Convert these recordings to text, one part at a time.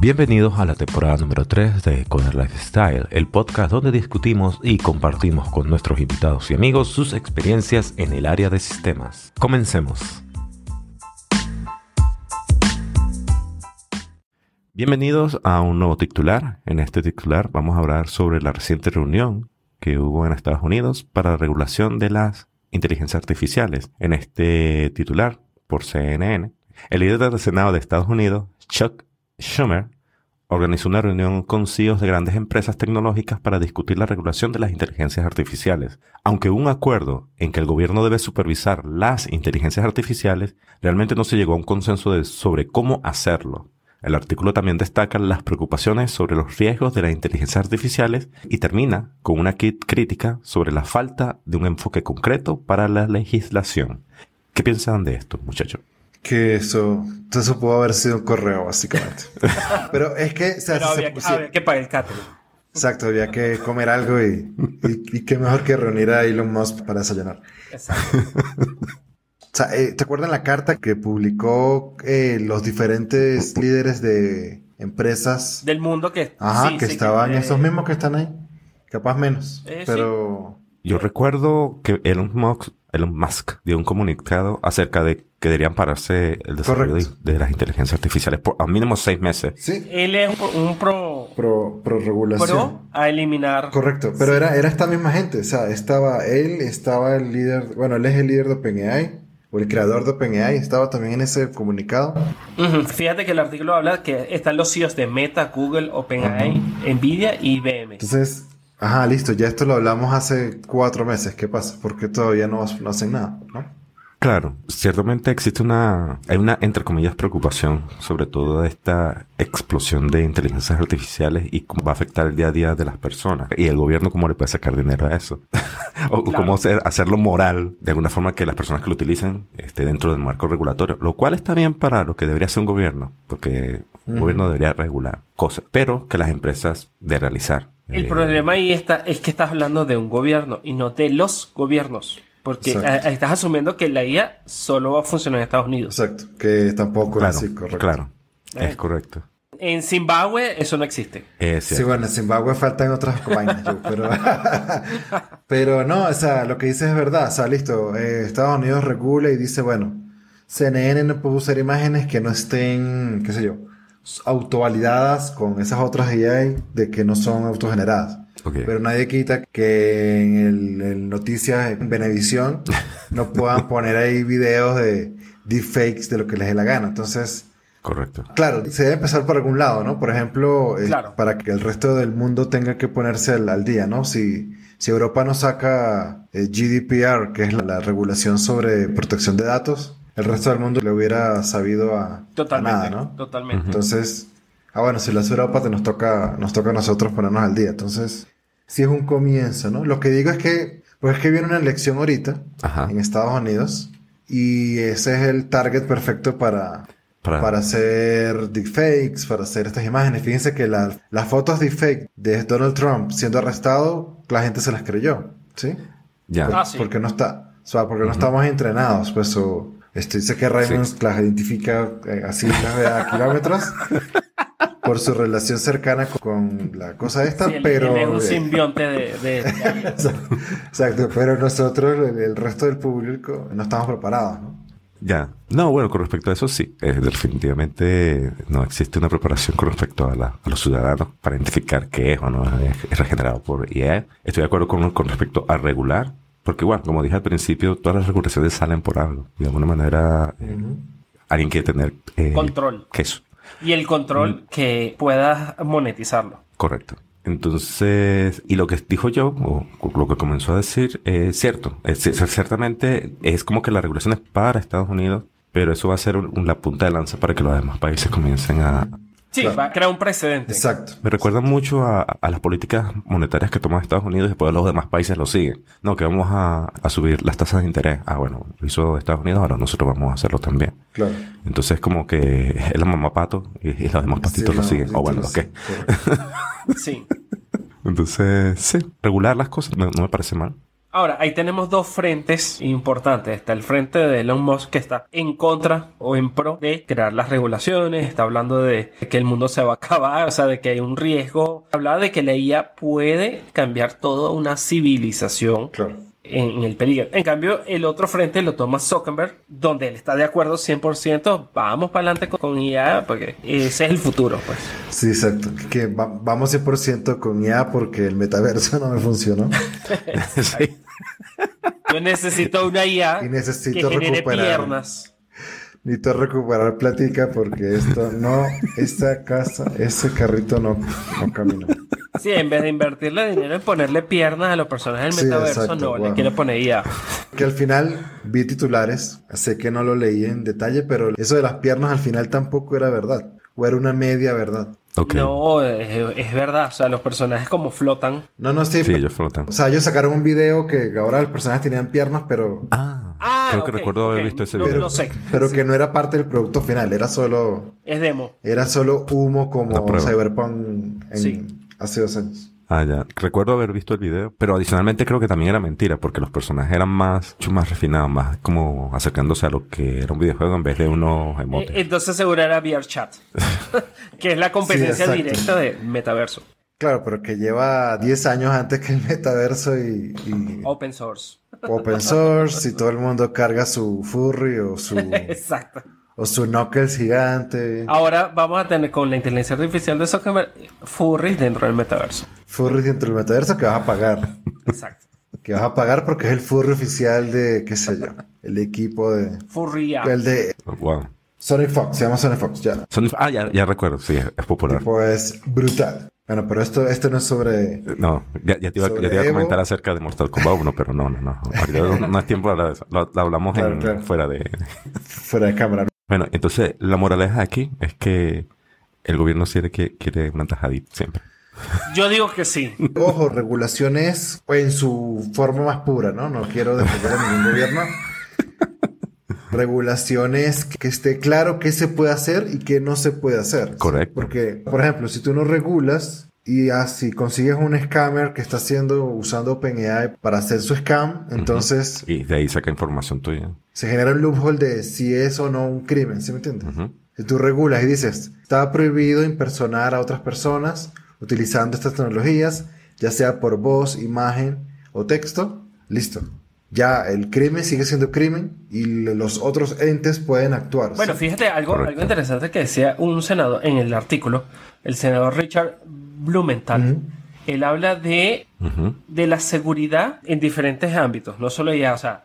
Bienvenidos a la temporada número 3 de Coder Lifestyle, el podcast donde discutimos y compartimos con nuestros invitados y amigos sus experiencias en el área de sistemas. Comencemos. Bienvenidos a un nuevo titular. En este titular vamos a hablar sobre la reciente reunión que hubo en Estados Unidos para la regulación de las inteligencias artificiales. En este titular, por CNN, el líder del Senado de Estados Unidos, Chuck Schumer organizó una reunión con CEOs de grandes empresas tecnológicas para discutir la regulación de las inteligencias artificiales. Aunque hubo un acuerdo en que el gobierno debe supervisar las inteligencias artificiales, realmente no se llegó a un consenso sobre cómo hacerlo. El artículo también destaca las preocupaciones sobre los riesgos de las inteligencias artificiales y termina con una crítica sobre la falta de un enfoque concreto para la legislación. ¿Qué piensan de esto, muchachos? Que eso, eso pudo haber sido un correo, básicamente. Pero es que... O sea, había, que pagar el catering. Exacto, había que comer algo y, y, qué mejor que reunir a Elon Musk para desayunar. Exacto. o sea, eh, ¿te acuerdas la carta que publicó eh, los diferentes líderes de empresas? Del mundo que... Ajá, que estaban, esos mismos que están ahí. Capaz menos. Eh, pero... Yo recuerdo que Elon Musk, Elon Musk dio un comunicado acerca de que deberían pararse el desarrollo de, las inteligencias artificiales por al mínimo seis meses. Sí. Él es un, pro... Pro, pro regulación. Pro a eliminar. Correcto. Pero era, era esta misma gente. O sea, estaba él, estaba el líder... Bueno, él es el líder de OpenAI. O el creador de OpenAI. Estaba también en ese comunicado. Fíjate que el artículo habla que están los CEOs de Meta, Google, OpenAI, Nvidia y IBM. Entonces... Ajá, listo. Ya esto lo hablamos hace cuatro meses. ¿Qué pasa? Porque todavía no, no hacen nada, ¿no? Claro, ciertamente existe una, hay una, entre comillas, preocupación sobre todo de esta explosión de inteligencias artificiales y cómo va a afectar el día a día de las personas. Y el gobierno cómo le puede sacar dinero a eso. o cómo hacerlo moral de alguna forma que las personas que lo utilicen esté dentro del marco regulatorio. Lo cual está bien para lo que debería hacer un gobierno, porque un gobierno debería regular cosas, pero que las empresas de realizar. El eh, problema ahí está, es que estás hablando de un gobierno y no de los gobiernos. Porque estás asumiendo que la IA solo va a funcionar en Estados Unidos. Exacto, que tampoco es así, correcto. Claro, es correcto. En Zimbabue eso no existe. sí, bueno, en Zimbabue faltan otras vainas, pero... pero no, o sea, lo que dices es verdad. O sea, listo, eh, Estados Unidos regula y dice, bueno, CNN no puede usar imágenes que no estén, qué sé yo, autovalidadas con esas otras AI de que no son autogeneradas. Pero nadie quita que en el, Noticias en Benevisión no puedan poner ahí videos de deepfakes de lo que les dé la gana. Entonces, Correcto. Claro, se debe empezar por algún lado, ¿no? Por ejemplo, eh, para que el resto del mundo tenga que ponerse al, día, ¿no? Si, si Europa no saca eh, GDPR, que es la, regulación sobre protección de datos, el resto del mundo le hubiera sabido a, nada, ¿no? Totalmente. Entonces, ah, bueno, si lo hace Europa, te nos toca, nos toca a nosotros ponernos al día. Entonces, sí es un comienzo, ¿no? Lo que digo es que, pues es que viene una elección ahorita en Estados Unidos y ese es el target perfecto para, para... hacer deepfakes, para hacer estas imágenes. Fíjense que las fotos deepfake de Donald Trump siendo arrestado, la gente se las creyó, ¿sí? Ya. Ah, porque no está, o sea, porque no estamos entrenados, pues, o, este, dice que Raymond las identifica eh, así a kilómetros. por su relación cercana con la cosa esta, pero... es un simbionte de... Exacto, pero nosotros, el, resto del público, no estamos preparados, ¿no? Ya. No, bueno, con respecto a eso sí. Eh, definitivamente no existe una preparación con respecto a, los ciudadanos para identificar qué es o no es, regenerado por IE. Estoy de acuerdo con, con respecto a regular, porque igual, como dije al principio, todas las regulaciones salen por algo. De alguna manera, eh, alguien quiere tener... Eh, Control. Queso. Y el control mm. que puedas monetizarlo. Correcto. Entonces, y lo que dijo yo, o lo que comenzó a decir, es cierto. Es, ciertamente es como que la regulación es para Estados Unidos, pero eso va a ser la punta de lanza para que los demás países comiencen a, Sí, va a crear un precedente. Exacto. Me recuerda mucho a, las políticas monetarias que toma Estados Unidos y después los demás países lo siguen. No, que vamos a, subir las tasas de interés. Ah, bueno, lo hizo Estados Unidos, ahora nosotros vamos a hacerlo también. Claro. Entonces, como que es la mamá pato y, los demás patitos lo siguen. O bueno, lo que. Sí. Entonces, sí, regular las cosas no, me parece mal. Ahora, ahí tenemos dos frentes importantes. Está el frente de Elon Musk que está en contra o en pro de crear las regulaciones. Está hablando de que el mundo se va a acabar, o sea, de que hay un riesgo. Hablaba de que la IA puede cambiar toda una civilización. Claro en, el peligro. En cambio, el otro frente lo toma Zuckerberg, donde él está de acuerdo 100%, vamos para adelante con, IA, porque ese es el futuro, pues. Sí, exacto. Que vamos 100% con IA porque el metaverso no me funcionó. sí. Yo necesito una IA y necesito que genere piernas. Necesito recuperar platica porque esto no, esta casa, ese carrito no, no camina. Sí, en vez de invertirle dinero en ponerle piernas a los personajes del metaverso, no, le quiere poner IA. Que al final vi titulares, sé que no lo leí en detalle, pero eso de las piernas al final tampoco era verdad, o era una media verdad. No, es, verdad. O sea, los personajes como flotan. No, no, sí. Sí, ellos flotan. O sea, ellos sacaron un video que ahora los personajes tenían piernas, pero. Ah. ah creo que recuerdo haber visto ese video. Pero, sé. pero que no era parte del producto final, era solo. Es demo. Era solo humo como Cyberpunk en, hace dos años. Ah, ya. Recuerdo haber visto el video, pero adicionalmente creo que también era mentira, porque los personajes eran más, mucho más refinados, más como acercándose a lo que era un videojuego en vez de unos emotes. Eh, entonces seguro era VRChat, que es la competencia directa de metaverso. Claro, pero que lleva 10 años antes que el metaverso y, y... Open source. Open source, y todo el mundo carga su furry o su... Exacto. O su Knuckles gigante. Ahora vamos a tener con la inteligencia artificial de Zuckerberg furries dentro del metaverso. Furries dentro del metaverso que vas a pagar. Exacto. Que vas a pagar porque es el furry oficial de, qué sé yo, el equipo de... Furry El de... Wow. Sonic Fox, se llama Sonic Fox, ya. ah, ya, ya recuerdo, sí, es popular. Pues brutal. Bueno, pero esto, esto no es sobre. No, ya, te, iba, a comentar acerca de Mortal Kombat 1, pero no, no, no. No, es tiempo de hablar de eso. Lo, hablamos fuera de. Fuera de cámara. Bueno, entonces la moraleja aquí es que el gobierno quiere, que, quiere una tajadita siempre. Yo digo que sí. Ojo, regulaciones en su forma más pura, ¿no? No quiero defender a ningún gobierno. regulaciones que esté claro qué se puede hacer y qué no se puede hacer. Correcto. Porque, por ejemplo, si tú no regulas y así consigues un scammer que está haciendo, usando OpenAI para hacer su scam, entonces... Y de ahí saca información tuya. Se genera un loophole de si es o no un crimen, ¿sí me entiendes? Si tú regulas y dices, está prohibido impersonar a otras personas utilizando estas tecnologías, ya sea por voz, imagen o texto, listo ya el crimen sigue siendo crimen y los otros entes pueden actuar. Bueno, fíjate algo, algo interesante que decía un senador en el artículo, el senador Richard Blumenthal. Él habla de, de la seguridad en diferentes ámbitos, no solo ya, o sea,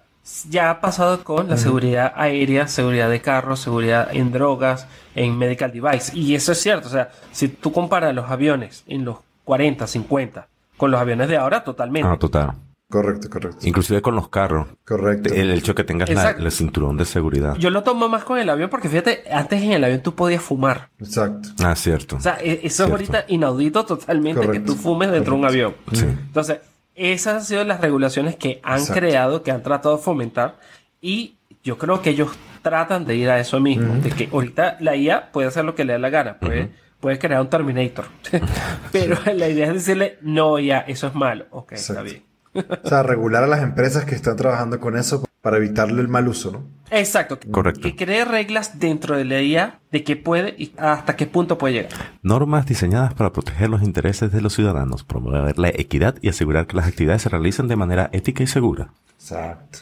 ya ha pasado con la seguridad aérea, seguridad de carros, seguridad en drogas, en medical device. Y eso es cierto, o sea, si tú comparas los aviones en los 40, 50 con los aviones de ahora, totalmente. Ah, total. Correcto, correcto. Inclusive con los carros. Correcto. El hecho que tengas el cinturón de seguridad. Yo lo tomo más con el avión porque fíjate, antes en el avión tú podías fumar. Exacto. Ah, cierto. O sea, e-, eso es ahorita inaudito totalmente que tú fumes dentro de un avión. Sí. Entonces, esas han sido las regulaciones que han creado, que han tratado de fomentar y yo creo que ellos tratan de ir a eso mismo, de que ahorita la IA puede hacer lo que le da la gana, puede, puede crear un Terminator, pero la idea es decirle, no, ya, eso es malo, ok, está bien. O sea, regular a las empresas que están trabajando con eso para evitarle el mal uso, ¿no? Exacto. Correcto. Que cree reglas dentro de la IA de qué puede y hasta qué punto puede llegar. Normas diseñadas para proteger los intereses de los ciudadanos, promover la equidad y asegurar que las actividades se realicen de manera ética y segura. Exacto.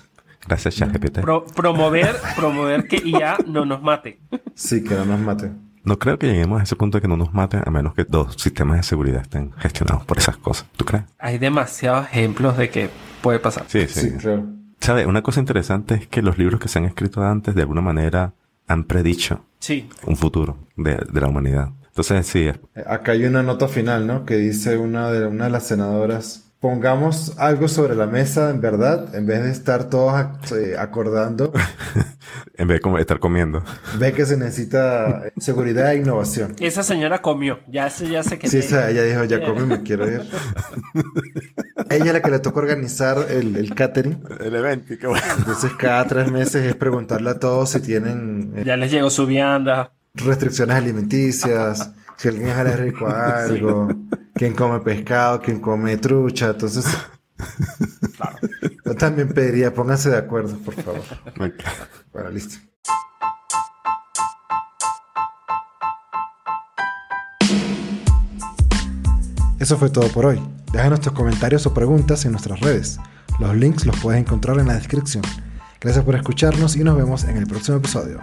Gracias, ChatGPT. promover, promover que IA no nos mate. Sí, que no nos mate. No creo que lleguemos a ese punto de que no nos maten a menos que dos sistemas de seguridad estén gestionados por esas cosas. ¿Tú crees? Hay demasiados ejemplos de que puede pasar. Sí, sí. Sí, claro. ¿Sabes? Una cosa interesante es que los libros que se han escrito antes de alguna manera han predicho sí. un futuro de, de la humanidad. Entonces, sí. Acá hay una nota final, ¿no? Que dice una de, una de las senadoras pongamos algo sobre la mesa, en verdad, en vez de estar todos eh, acordando. en vez de estar comiendo. Ve que se necesita seguridad e innovación. Esa señora comió, ya, ya sé que... Sí, ella dijo, ya comí, me quiero ir. ella es la que le toca organizar el, el catering. El evento, qué bueno. Entonces cada tres meses es preguntarle a todos si tienen... Eh, ya les llegó su vianda. Restricciones alimenticias, si alguien es alérgico a algo quién come pescado, quién come trucha, entonces... Claro. Yo también pediría, pónganse de acuerdo, por favor. Bueno, listo. Eso fue todo por hoy. Déjanos tus comentarios o preguntas en nuestras redes. Los links los puedes encontrar en la descripción. Gracias por escucharnos y nos vemos en el próximo episodio.